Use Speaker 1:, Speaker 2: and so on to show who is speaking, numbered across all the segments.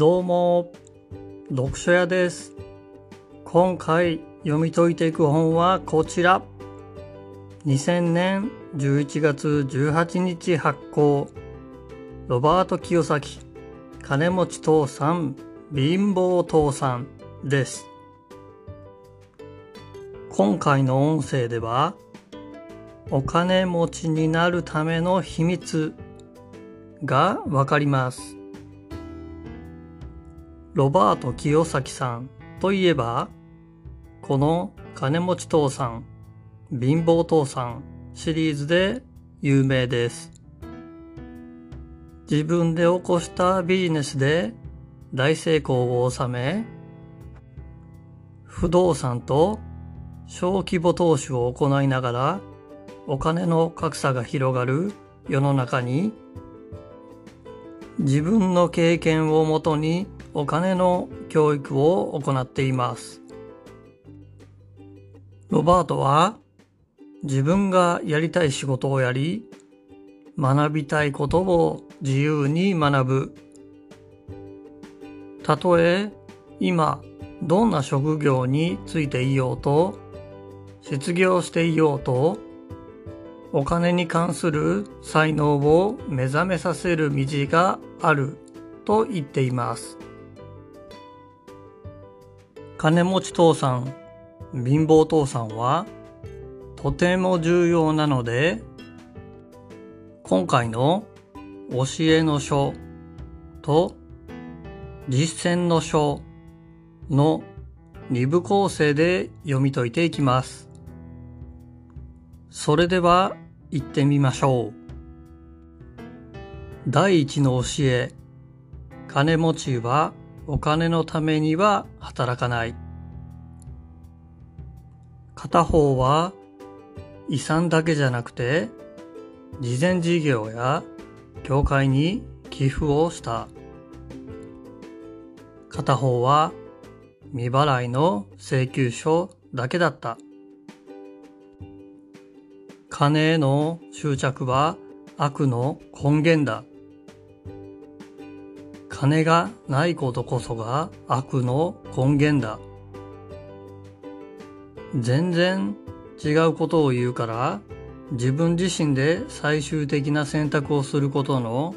Speaker 1: どうも、読書屋です。今回読み解いていく本はこちら。2000年11月18日発行。ロバート清崎、金持ち父さん、貧乏父さんです。今回の音声では、お金持ちになるための秘密がわかります。ロバート清崎さんといえば、この金持ち父さん、貧乏父さんシリーズで有名です。自分で起こしたビジネスで大成功を収め、不動産と小規模投資を行いながらお金の格差が広がる世の中に自分の経験をもとにお金の教育を行っています。ロバートは自分がやりたい仕事をやり、学びたいことを自由に学ぶ。たとえ今どんな職業についていようと、失業していようと、お金に関する才能を目覚めさせる道があると言っています。金持ち父さん、貧乏父さんはとても重要なので、今回の教えの書と実践の書の二部構成で読み解いていきます。それでは行ってみましょう。第一の教え。金持ちはお金のためには働かない。片方は遺産だけじゃなくて、慈善事業や教会に寄付をした。片方は未払いの請求書だけだった。金への執着は悪の根源だ。金がないことこそが悪の根源だ。全然違うことを言うから自分自身で最終的な選択をすることの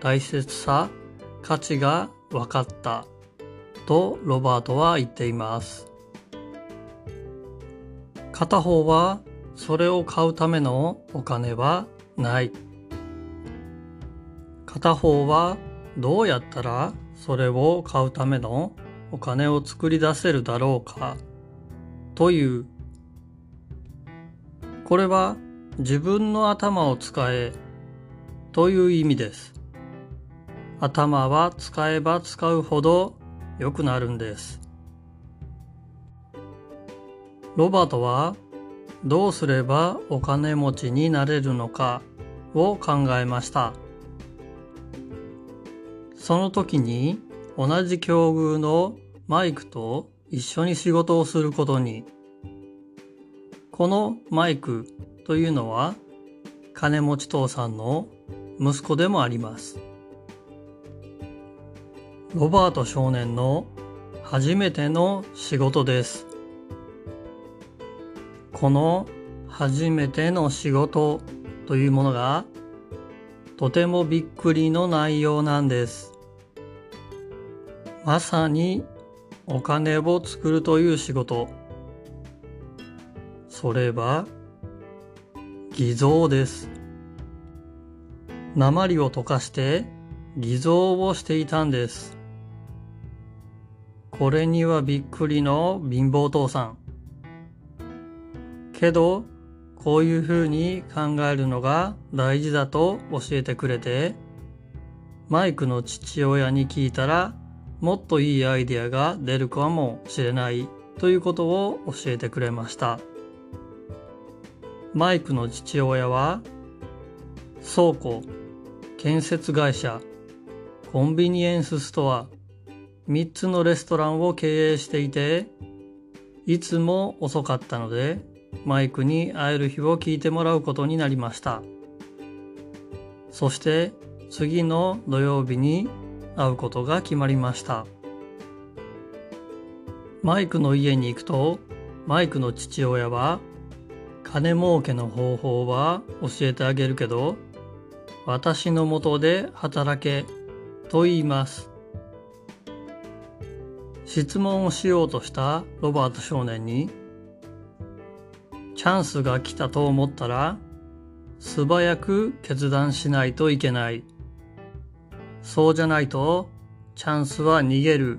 Speaker 1: 大切さ、価値が分かったとロバートは言っています。片方はそれを買うためのお金はない。片方はどうやったらそれを買うためのお金を作り出せるだろうかという。これは自分の頭を使えという意味です。頭は使えば使うほど良くなるんです。ロバートはどうすればお金持ちになれるのかを考えました。その時に同じ境遇のマイクと一緒に仕事をすることに、このマイクというのは金持ち父さんの息子でもあります。ロバート少年の初めての仕事です。この初めての仕事というものがとてもびっくりの内容なんです。まさにお金を作るという仕事。それは偽造です。鉛を溶かして偽造をしていたんです。これにはびっくりの貧乏父さん。けど、こういうふうに考えるのが大事だと教えてくれて、マイクの父親に聞いたら、もっといいアイデアが出るかもしれないということを教えてくれました。マイクの父親は、倉庫、建設会社、コンビニエンスストア、3つのレストランを経営していて、いつも遅かったので、マイクに会える日を聞いてもらうことになりました。そして次の土曜日に会うことが決まりましたマイクの家に行くとマイクの父親は金儲けの方法は教えてあげるけど私のもとで働けと言います質問をしようとしたロバート少年にチャンスが来たと思ったら素早く決断しないといけない。そうじゃないとチャンスは逃げる。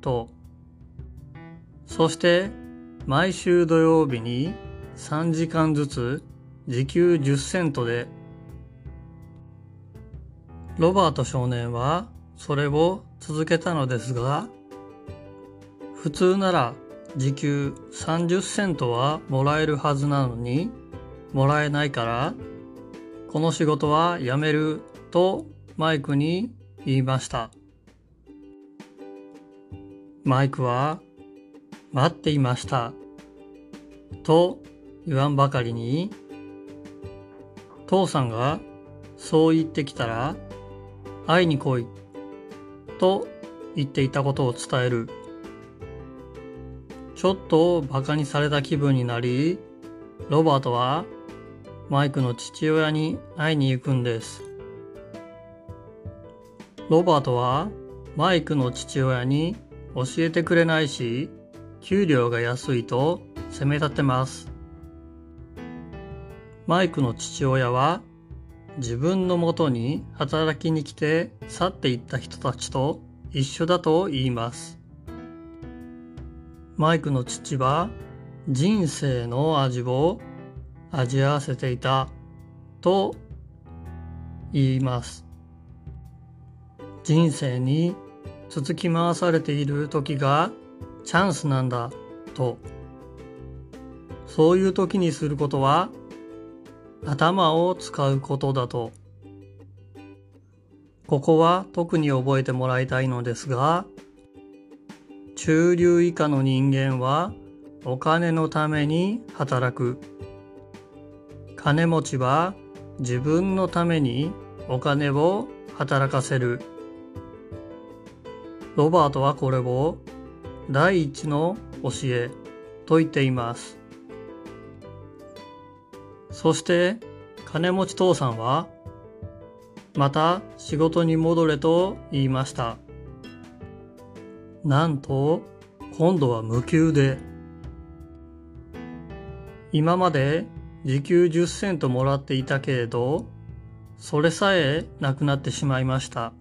Speaker 1: と。そして毎週土曜日に3時間ずつ時給10セントでロバート少年はそれを続けたのですが普通なら時給30セントはもらえるはずなのにもらえないからこの仕事は辞めるとマイクに言いました。マイクは待っていました。と言わんばかりに父さんがそう言ってきたら会いに来い。と言っていたことを伝える。ちょっと馬鹿にされた気分になり、ロバートはマイクの父親に会いに行くんです。ロバートはマイクの父親に教えてくれないし、給料が安いと責め立てます。マイクの父親は自分のもとに働きに来て去っていった人たちと一緒だと言います。マイクの父は人生の味を味わわせていたと言います。人生に続き回されている時がチャンスなんだと。そういう時にすることは頭を使うことだと。ここは特に覚えてもらいたいのですが、中流以下の人間はお金のために働く。金持ちは自分のためにお金を働かせる。ロバートはこれを第一の教えと言っています。そして金持ち父さんはまた仕事に戻れと言いました。なんと今度は無給で今まで時給10セントもらっていたけれどそれさえなくなってしまいました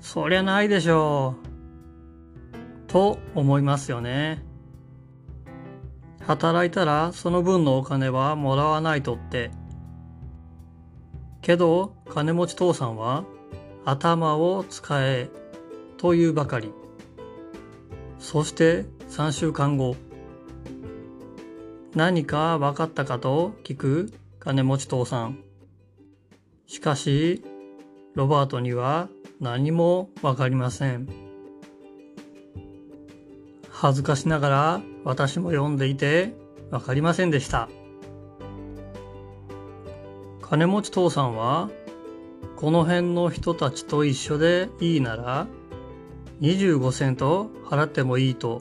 Speaker 1: そりゃないでしょうと思いますよね働いたらその分のお金はもらわないとってけど金持ち父さんは頭を使えというばかり。そして3週間後、何か分かったかと聞く金持ち父さん。しかし、ロバートには何も分かりません。恥ずかしながら私も読んでいて分かりませんでした。金持ち父さんはこの辺の人たちと一緒でいいなら25セント払ってもいいと。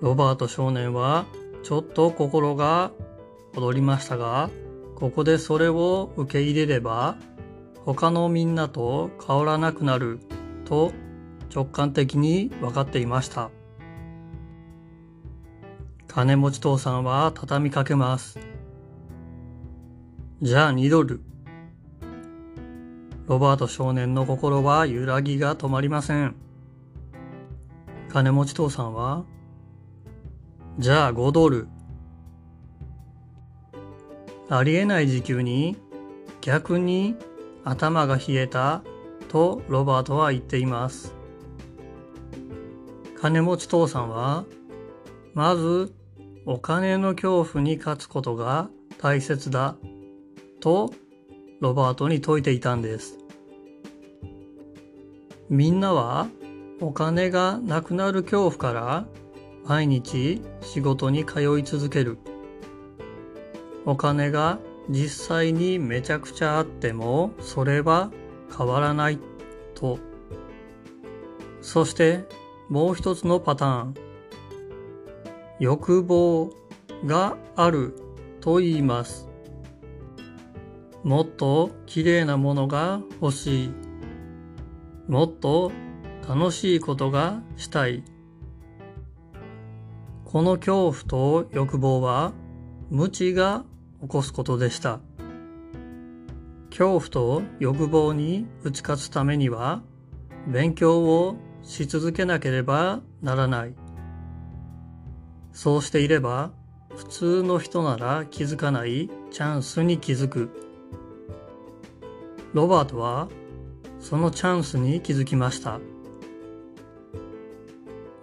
Speaker 1: ロバート少年はちょっと心が躍りましたが、ここでそれを受け入れれば他のみんなと変わらなくなると直感的に分かっていました。金持ち父さんは畳みかけます。じゃあ2ドル。ロバート少年の心は揺らぎが止まりません。金持ち父さんは、じゃあ5ドル。ありえない時給に逆に頭が冷えたとロバートは言っています。金持ち父さんは、まずお金の恐怖に勝つことが大切だとロバートに説いていたんです。みんなはお金がなくなる恐怖から毎日仕事に通い続ける。お金が実際にめちゃくちゃあってもそれは変わらないと。そしてもう一つのパターン。欲望があると言います。もっと綺麗なものが欲しい。もっと楽しいことがしたい。この恐怖と欲望は無知が起こすことでした。恐怖と欲望に打ち勝つためには勉強をし続けなければならない。そうしていれば普通の人なら気づかないチャンスに気づく。ロバートはそのチャンスに気づきました。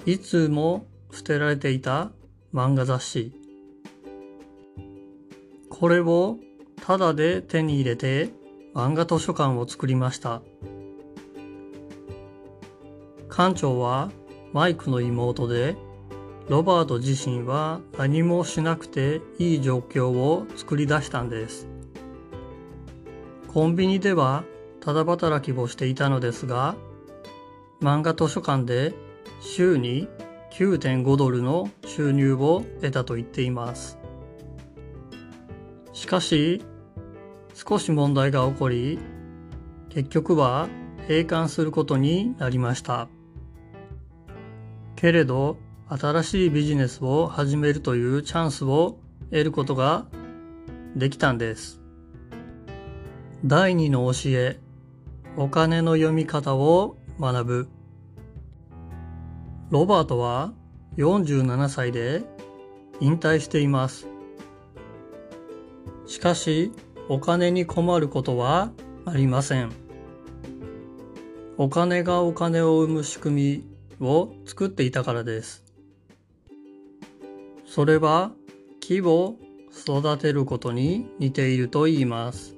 Speaker 1: いつも捨てられていた漫画雑誌。これをタダで手に入れて漫画図書館を作りました。館長はマイクの妹で、ロバート自身は何もしなくていい状況を作り出したんです。コンビニではただ働きをしていたのですが、漫画図書館で週に9.5ドルの収入を得たと言っています。しかし、少し問題が起こり、結局は閉館することになりました。けれど、新しいビジネスを始めるというチャンスを得ることができたんです。第二の教え、お金の読み方を学ぶ。ロバートは47歳で引退しています。しかし、お金に困ることはありません。お金がお金を生む仕組みを作っていたからです。それは木を育てることに似ていると言います。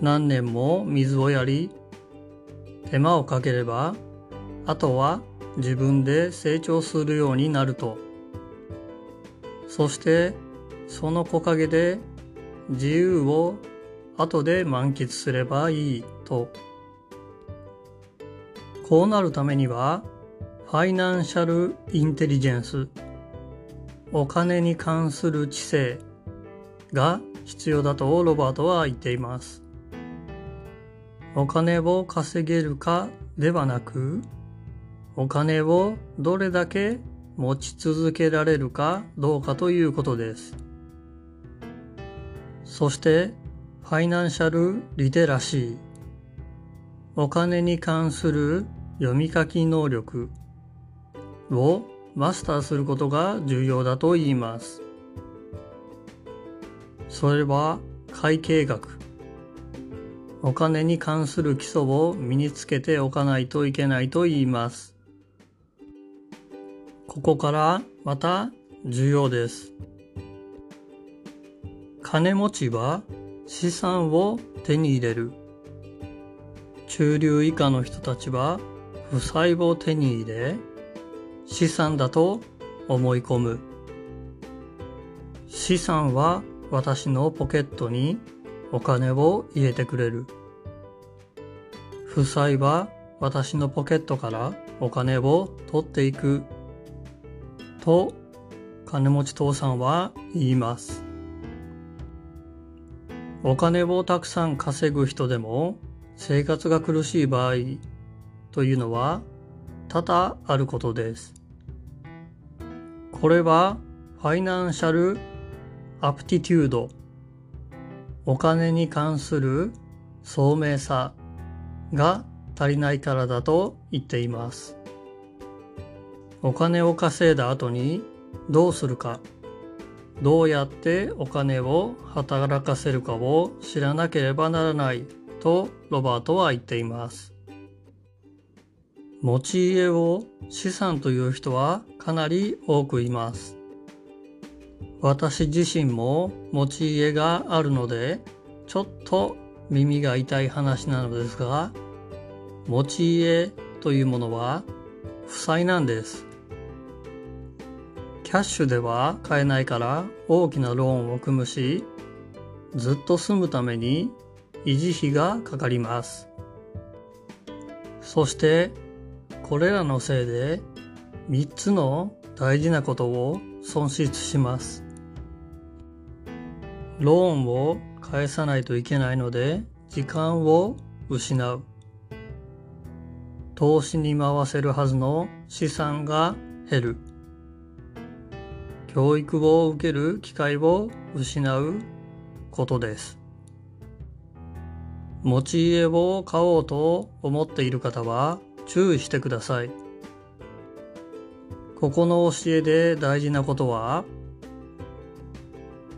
Speaker 1: 何年も水をやり、手間をかければ、あとは自分で成長するようになると。そしてその木陰で自由を後で満喫すればいいと。こうなるためにはファイナンシャルインテリジェンスお金に関する知性が必要だとロバートは言っています。お金を稼げるかではなくお金をどれだけ持ち続けられるかどうかということです。そして、ファイナンシャルリテラシー。お金に関する読み書き能力をマスターすることが重要だと言います。それは会計学。お金に関する基礎を身につけておかないといけないと言います。ここからまた重要です。金持ちは資産を手に入れる。中流以下の人たちは負債を手に入れ、資産だと思い込む。資産は私のポケットにお金を入れてくれる。負債は私のポケットからお金を取っていくと金持ち父さんは言います。お金をたくさん稼ぐ人でも生活が苦しい場合というのは多々あることです。これはファイナンシャルアプティテュードお金に関する聡明さが足りないからだと言っています。お金を稼いだ後にどうするか、どうやってお金を働かせるかを知らなければならないとロバートは言っています。持ち家を資産という人はかなり多くいます。私自身も持ち家があるので、ちょっと耳が痛い話なのですが、持ち家というものは負債なんです。キャッシュでは買えないから大きなローンを組むし、ずっと住むために維持費がかかります。そしてこれらのせいで3つの大事なことを損失します。ローンを返さないといけないので時間を失う。投資に回せるはずの資産が減る。教育を受ける機会を失うことです。持ち家を買おうと思っている方は注意してください。ここの教えで大事なことは、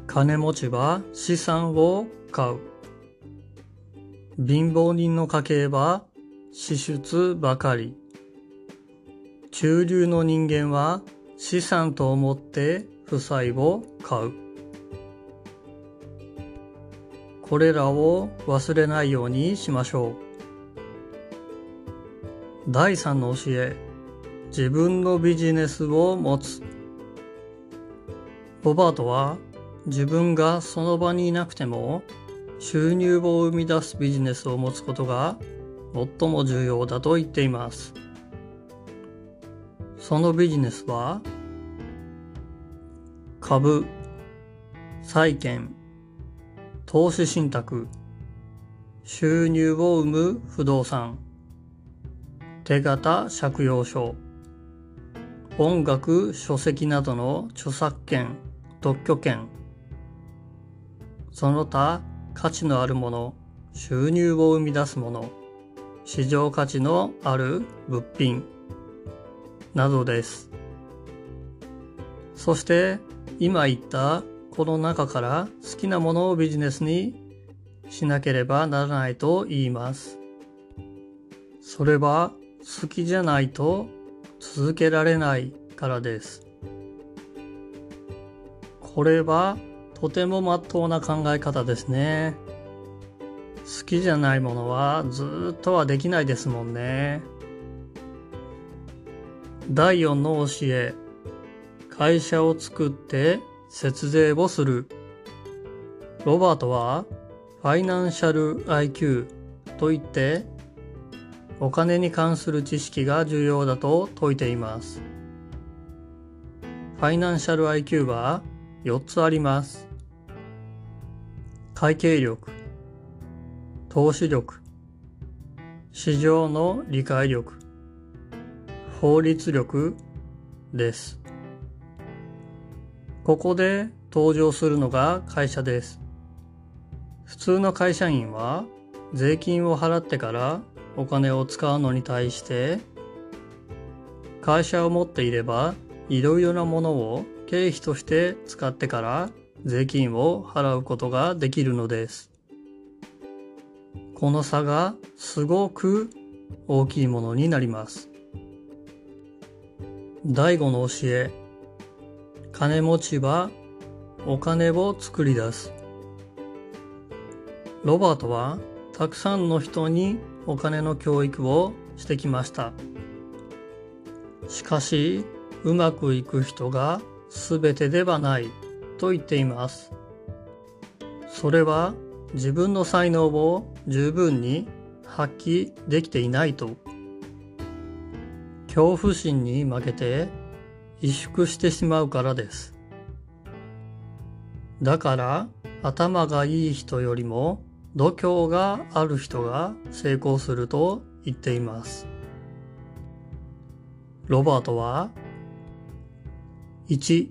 Speaker 1: 金持ちは資産を買う。貧乏人の家計は支出ばかり。中流の人間は資産と思って負債を買う。これらを忘れないようにしましょう。第3の教え、自分のビジネスを持つ。ロバートは自分がその場にいなくても収入を生み出すビジネスを持つことが最も重要だと言っています。そのビジネスは株、債券、投資信託、収入を生む不動産、手形借用書、音楽書籍などの著作権、特許権、その他価値のあるもの、収入を生み出すもの、市場価値のある物品。などです。そして今言ったこの中から好きなものをビジネスにしなければならないと言います。それは好きじゃないと続けられないからです。これはとてもまっとうな考え方ですね。好きじゃないものはずっとはできないですもんね。第4の教え。会社を作って節税をする。ロバートはファイナンシャル IQ といってお金に関する知識が重要だと説いています。ファイナンシャル IQ は4つあります。会計力、投資力、市場の理解力、法律力です。ここで登場するのが会社です。普通の会社員は税金を払ってからお金を使うのに対して会社を持っていればいろいろなものを経費として使ってから税金を払うことができるのです。この差がすごく大きいものになります。第五の教え。金持ちはお金を作り出す。ロバートはたくさんの人にお金の教育をしてきました。しかし、うまくいく人が全てではないと言っています。それは自分の才能を十分に発揮できていないと。恐怖心に負けて萎縮してしまうからです。だから頭がいい人よりも度胸がある人が成功すると言っています。ロバートは1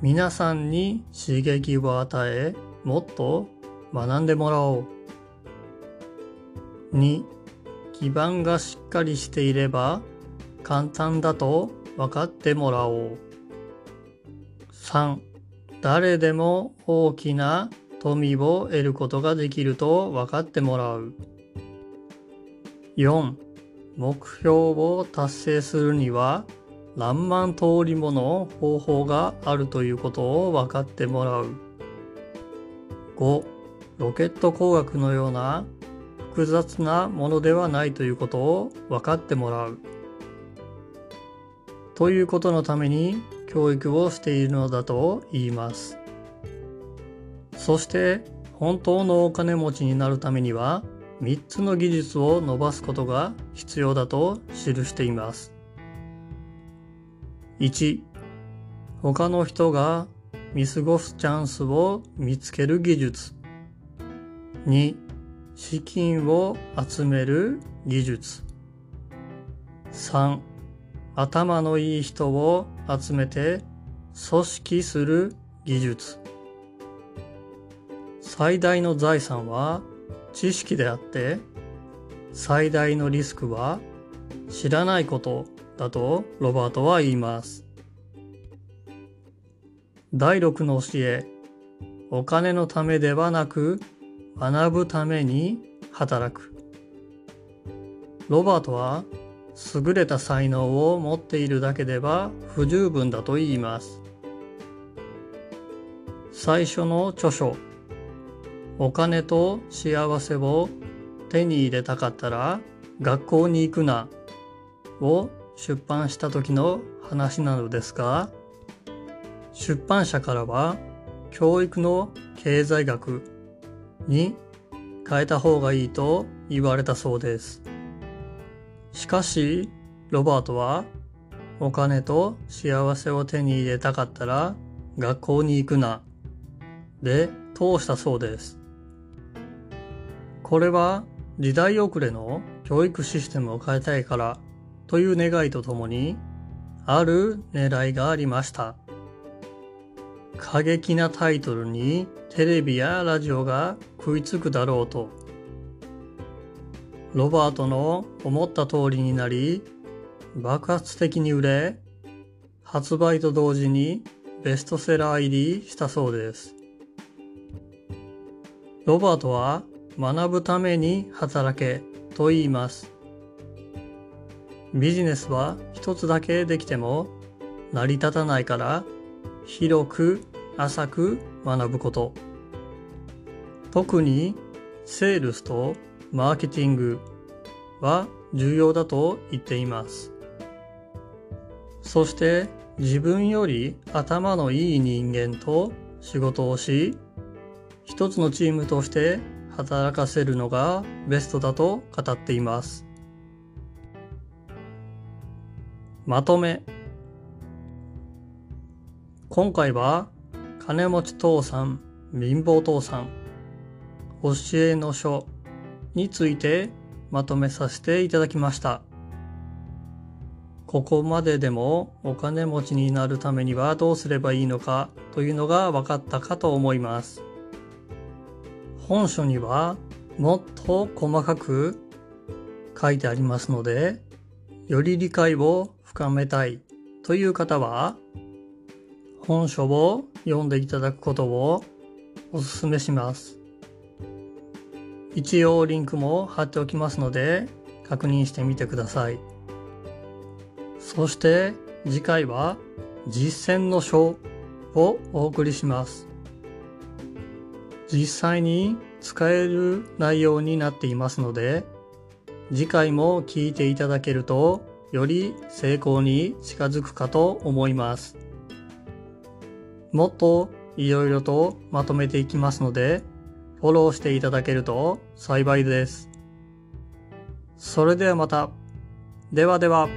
Speaker 1: 皆さんに刺激を与え、もっと学んでもらおう。2、基盤がしっかりしていれば簡単だと分かってもらおう。3、誰でも大きな富を得ることができると分かってもらう。4、目標を達成するには何万通りもの方法があるということを分かってもらう。5. ロケット工学のような複雑なものではないということを分かってもらう。ということのために教育をしているのだと言います。そして本当のお金持ちになるためには3つの技術を伸ばすことが必要だと記しています。1、他の人が見過ごすチャンスを見つける技術。2、資金を集める技術。3、頭のいい人を集めて組織する技術。最大の財産は知識であって、最大のリスクは知らないことだとロバートは言います。第六の教え、お金のためではなく学ぶために働く。ロバートは優れた才能を持っているだけでは不十分だと言います。最初の著書、お金と幸せを手に入れたかったら学校に行くなを出版した時の話なのですが、出版社からは教育の経済学に変えた方がいいと言われたそうです。しかし、ロバートは、お金と幸せを手に入れたかったら、学校に行くな、で通したそうです。これは時代遅れの教育システムを変えたいからという願いとともに、ある狙いがありました。過激なタイトルにテレビやラジオが食いつくだろうとロバートの思った通りになり、爆発的に売れ、発売と同時にベストセラー入りしたそうです。ロバートは学ぶために働けと言います。ビジネスは一つだけできても成り立たないから広く浅く学ぶこと。特にセールスとマーケティングは重要だと言っています。そして自分より頭のいい人間と仕事をし、一つのチームとして働かせるのがベストだと語っています。まとめ。今回は金持ち父さん、貧乏父さん、教えの書についてまとめさせていただきました。ここまででもお金持ちになるためにはどうすればいいのかというのが分かったかと思います。本書にはもっと細かく書いてありますので、より理解を深めたいという方は、本書を読んでいただくことをお勧めします。一応リンクも貼っておきますので確認してみてください。そして次回は実践の書をお送りします。実際に使える内容になっていますので次回も聞いていただけるとより成功に近づくかと思います。もっといろいろとまとめていきますのでフォローしていただけると幸いです。それではまた。ではでは。